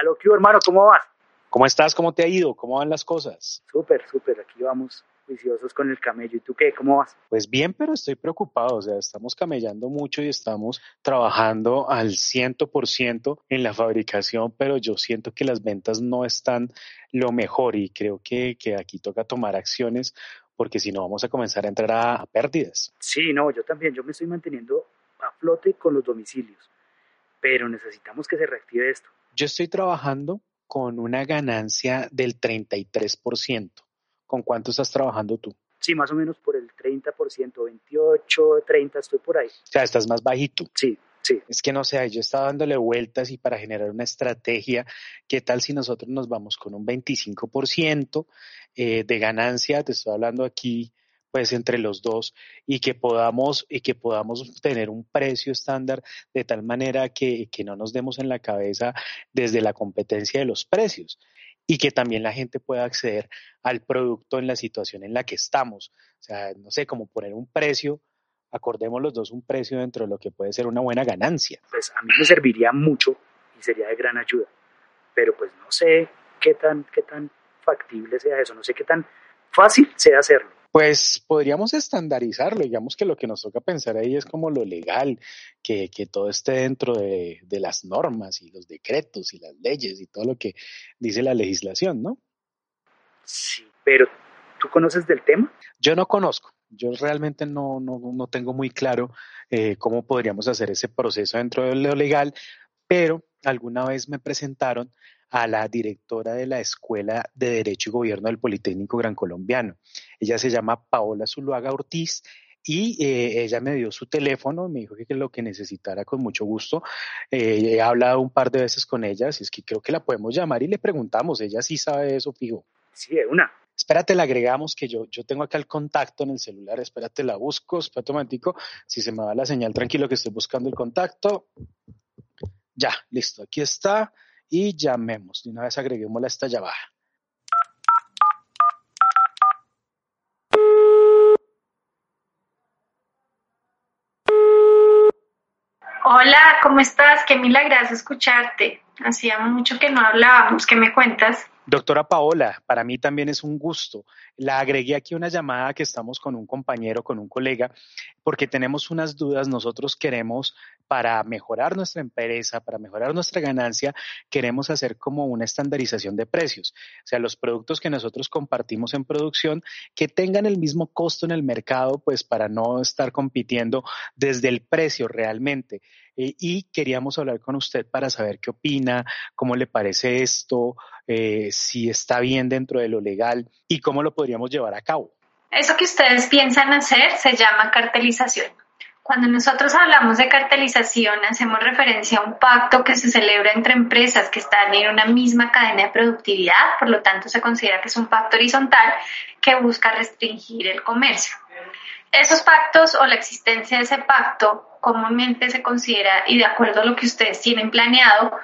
Aló, ¿qué hubo, hermano? ¿Cómo vas? ¿Cómo estás? ¿Cómo te ha ido? ¿Cómo van las cosas? Súper, súper. Aquí vamos juiciosos con el camello. ¿Y tú qué? ¿Cómo vas? Pues bien, pero estoy preocupado. O sea, estamos camellando mucho y estamos trabajando al ciento por ciento en la fabricación, pero yo siento que las ventas no están lo mejor y creo que, que aquí toca tomar acciones porque si no vamos a comenzar a entrar a, a pérdidas. Sí, no, yo también. Yo me estoy manteniendo a flote con los domicilios, pero necesitamos que se reactive esto. Yo estoy trabajando con una ganancia del 33%. ¿Con cuánto estás trabajando tú? Sí, más o menos por el 30%, 28, 30, estoy por ahí. O sea, estás más bajito. Sí, sí. Es que no sé, yo estaba dándole vueltas y para generar una estrategia, ¿qué tal si nosotros nos vamos con un 25% eh, de ganancia? Te estoy hablando aquí pues entre los dos y que podamos y que podamos tener un precio estándar de tal manera que, que no nos demos en la cabeza desde la competencia de los precios y que también la gente pueda acceder al producto en la situación en la que estamos. O sea, no sé, como poner un precio, acordemos los dos un precio dentro de lo que puede ser una buena ganancia. Pues a mí me serviría mucho y sería de gran ayuda, pero pues no sé qué tan, qué tan factible sea eso, no sé qué tan fácil sea hacerlo. Pues podríamos estandarizarlo, digamos que lo que nos toca pensar ahí es como lo legal, que, que todo esté dentro de, de, las normas y los decretos y las leyes y todo lo que dice la legislación, ¿no? Sí, pero ¿tú conoces del tema? Yo no conozco, yo realmente no, no, no tengo muy claro eh, cómo podríamos hacer ese proceso dentro de lo legal, pero alguna vez me presentaron a la directora de la Escuela de Derecho y Gobierno del Politécnico Gran Colombiano. Ella se llama Paola Zuluaga Ortiz y eh, ella me dio su teléfono, me dijo que, que lo que necesitara con mucho gusto. Eh, he hablado un par de veces con ella, así es que creo que la podemos llamar y le preguntamos, ella sí sabe eso, fijo. Sí, de una. Espérate, la agregamos que yo, yo tengo acá el contacto en el celular, espérate, la busco, espérate un momentico, si se me va la señal, tranquilo que estoy buscando el contacto. Ya, listo, aquí está y llamemos. De una vez agreguémosla a esta llamada. Hola, ¿cómo estás? Qué milagroso escucharte. Hacía mucho que no hablábamos. ¿Qué me cuentas? Doctora Paola, para mí también es un gusto. La agregué aquí una llamada que estamos con un compañero, con un colega, porque tenemos unas dudas. Nosotros queremos, para mejorar nuestra empresa, para mejorar nuestra ganancia, queremos hacer como una estandarización de precios. O sea, los productos que nosotros compartimos en producción, que tengan el mismo costo en el mercado, pues para no estar compitiendo desde el precio realmente. Eh, y queríamos hablar con usted para saber qué opina, cómo le parece esto, eh, si está bien dentro de lo legal y cómo lo podríamos llevar a cabo. Eso que ustedes piensan hacer se llama cartelización. Cuando nosotros hablamos de cartelización, hacemos referencia a un pacto que se celebra entre empresas que están en una misma cadena de productividad, por lo tanto se considera que es un pacto horizontal que busca restringir el comercio. Esos pactos o la existencia de ese pacto comúnmente se considera, y de acuerdo a lo que ustedes tienen planeado,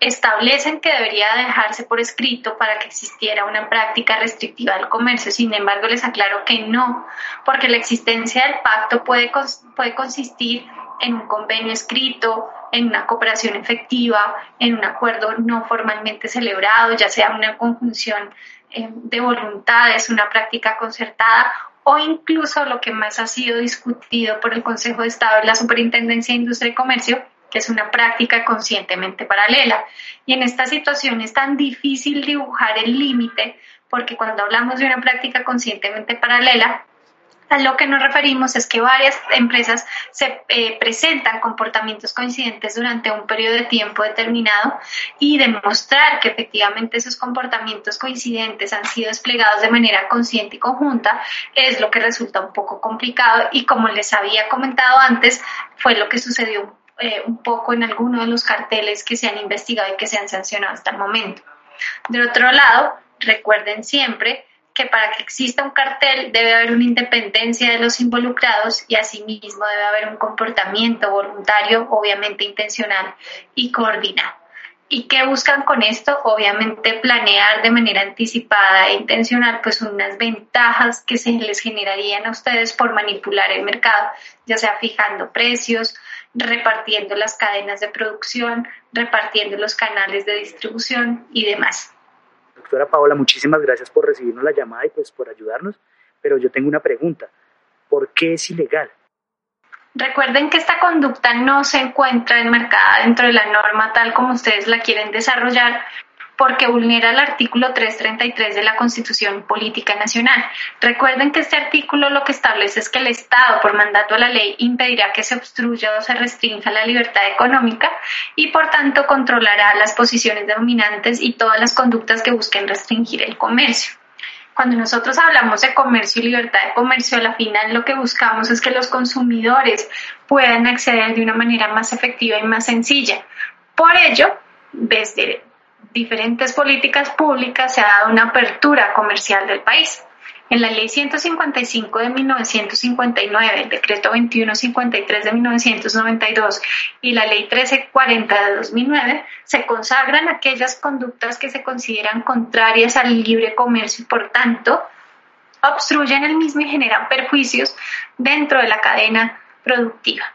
establecen que debería dejarse por escrito para que existiera una práctica restrictiva del comercio. Sin embargo, les aclaro que no, porque la existencia del pacto puede, puede consistir en un convenio escrito, en una cooperación efectiva, en un acuerdo no formalmente celebrado, ya sea una conjunción eh, de voluntades, una práctica concertada o incluso lo que más ha sido discutido por el Consejo de Estado y la Superintendencia de Industria y Comercio, que es una práctica conscientemente paralela. Y en esta situación es tan difícil dibujar el límite porque cuando hablamos de una práctica conscientemente paralela, A lo que nos referimos es que varias empresas se eh, presentan comportamientos coincidentes durante un periodo de tiempo determinado y demostrar que efectivamente esos comportamientos coincidentes han sido desplegados de manera consciente y conjunta es lo que resulta un poco complicado y como les había comentado antes fue lo que sucedió eh, un poco en algunos de los carteles que se han investigado y que se han sancionado hasta el momento. De otro lado, recuerden siempre que para que exista un cartel debe haber una independencia de los involucrados y asimismo debe haber un comportamiento voluntario, obviamente intencional y coordinado. ¿Y qué buscan con esto? Obviamente planear de manera anticipada e intencional pues unas ventajas que se les generarían a ustedes por manipular el mercado, ya sea fijando precios, repartiendo las cadenas de producción, repartiendo los canales de distribución y demás. Doctora Paola, muchísimas gracias por recibirnos la llamada y pues por ayudarnos, pero yo tengo una pregunta. ¿Por qué es ilegal? Recuerden que esta conducta no se encuentra enmarcada dentro de la norma tal como ustedes la quieren desarrollar, porque vulnera el artículo 333 de la Constitución Política Nacional. Recuerden que este artículo lo que establece es que el Estado, por mandato a la ley, impedirá que se obstruya o se restrinja la libertad económica y, por tanto, controlará las posiciones dominantes y todas las conductas que busquen restringir el comercio. Cuando nosotros hablamos de comercio y libertad de comercio, a la final lo que buscamos es que los consumidores puedan acceder de una manera más efectiva y más sencilla. Por ello, desde diferentes políticas públicas se ha dado una apertura comercial del país. En la Ley 155 de 1959, el Decreto 2153 de 1992 y la Ley 1340 de 2009 se consagran aquellas conductas que se consideran contrarias al libre comercio y por tanto obstruyen el mismo y generan perjuicios dentro de la cadena productiva.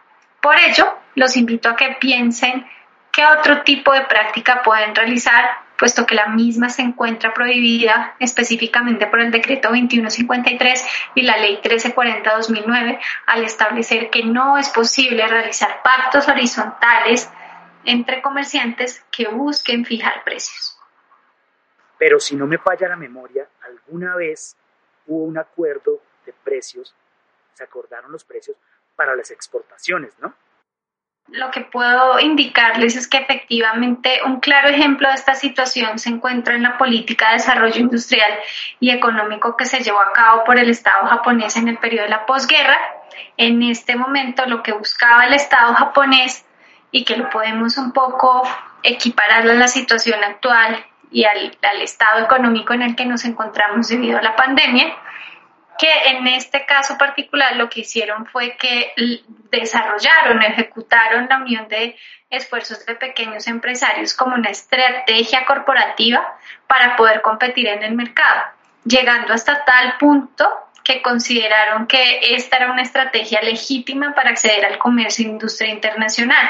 Por ello, los invito a que piensen ¿Qué otro tipo de práctica pueden realizar, puesto que la misma se encuentra prohibida específicamente por el decreto 2153 y la ley 1340-2009 al establecer que no es posible realizar pactos horizontales entre comerciantes que busquen fijar precios? Pero si no me falla la memoria, alguna vez hubo un acuerdo de precios, se acordaron los precios para las exportaciones, ¿no? Lo que puedo indicarles es que efectivamente un claro ejemplo de esta situación se encuentra en la política de desarrollo industrial y económico que se llevó a cabo por el Estado japonés en el periodo de la posguerra. En este momento lo que buscaba el Estado japonés y que lo podemos un poco equiparar a la situación actual y al, al estado económico en el que nos encontramos debido a la pandemia, que en este caso particular lo que hicieron fue que desarrollaron, ejecutaron la unión de esfuerzos de pequeños empresarios como una estrategia corporativa para poder competir en el mercado, llegando hasta tal punto que consideraron que esta era una estrategia legítima para acceder al comercio e industria internacional,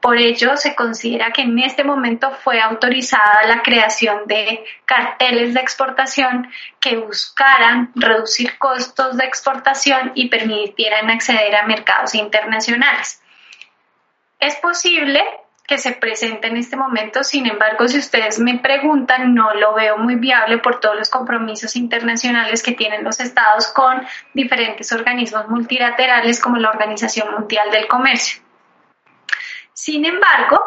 por ello, se considera que en este momento fue autorizada la creación de carteles de exportación que buscaran reducir costos de exportación y permitieran acceder a mercados internacionales. Es posible que se presente en este momento, sin embargo, si ustedes me preguntan, no lo veo muy viable por todos los compromisos internacionales que tienen los estados con diferentes organismos multilaterales como la Organización Mundial del Comercio. Sin embargo,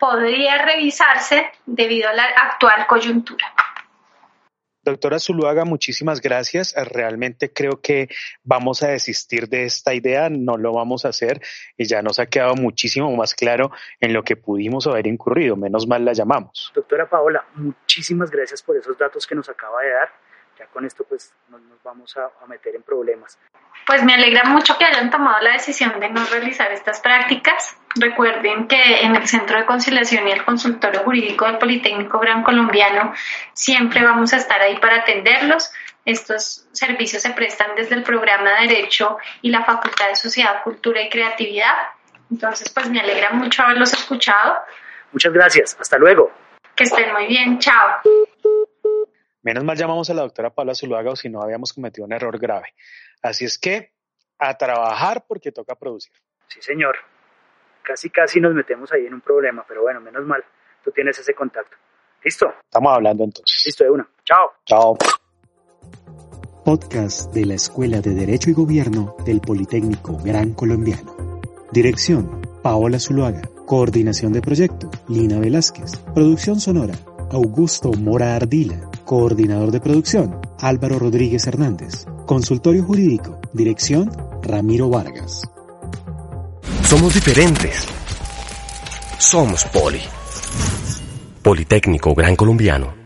podría revisarse debido a la actual coyuntura. Doctora Zuluaga, muchísimas gracias. Realmente creo que vamos a desistir de esta idea, no lo vamos a hacer y ya nos ha quedado muchísimo más claro en lo que pudimos haber incurrido. Menos mal la llamamos. Doctora Paola, muchísimas gracias por esos datos que nos acaba de dar. Ya con esto pues nos, vamos a meter en problemas. Pues me alegra mucho que hayan tomado la decisión de no realizar estas prácticas. Recuerden que en el Centro de Conciliación y el Consultorio Jurídico del Politécnico Gran Colombiano siempre vamos a estar ahí para atenderlos. Estos servicios se prestan desde el programa de Derecho y la Facultad de Sociedad, Cultura y Creatividad. Entonces, pues me alegra mucho haberlos escuchado. Muchas gracias. Hasta luego. Que estén muy bien. Chao. Menos mal llamamos a la doctora Paula Zuluaga o si no habíamos cometido un error grave. Así es que a trabajar porque toca producir. Sí, señor. Casi, casi nos metemos ahí en un problema, pero bueno, menos mal, tú tienes ese contacto. ¿Listo? Estamos hablando entonces. Listo, de una. Chao. Chao. podcast de la Escuela de Derecho y Gobierno del Politécnico Gran Colombiano. Dirección, Paola Zuluaga. Coordinación de proyecto, Lina Velázquez. Producción sonora, Augusto Mora Ardila. Coordinador de producción, Álvaro Rodríguez Hernández. Consultorio jurídico, dirección, Ramiro Vargas. Somos diferentes. Somos Poli. Politécnico Gran Colombiano.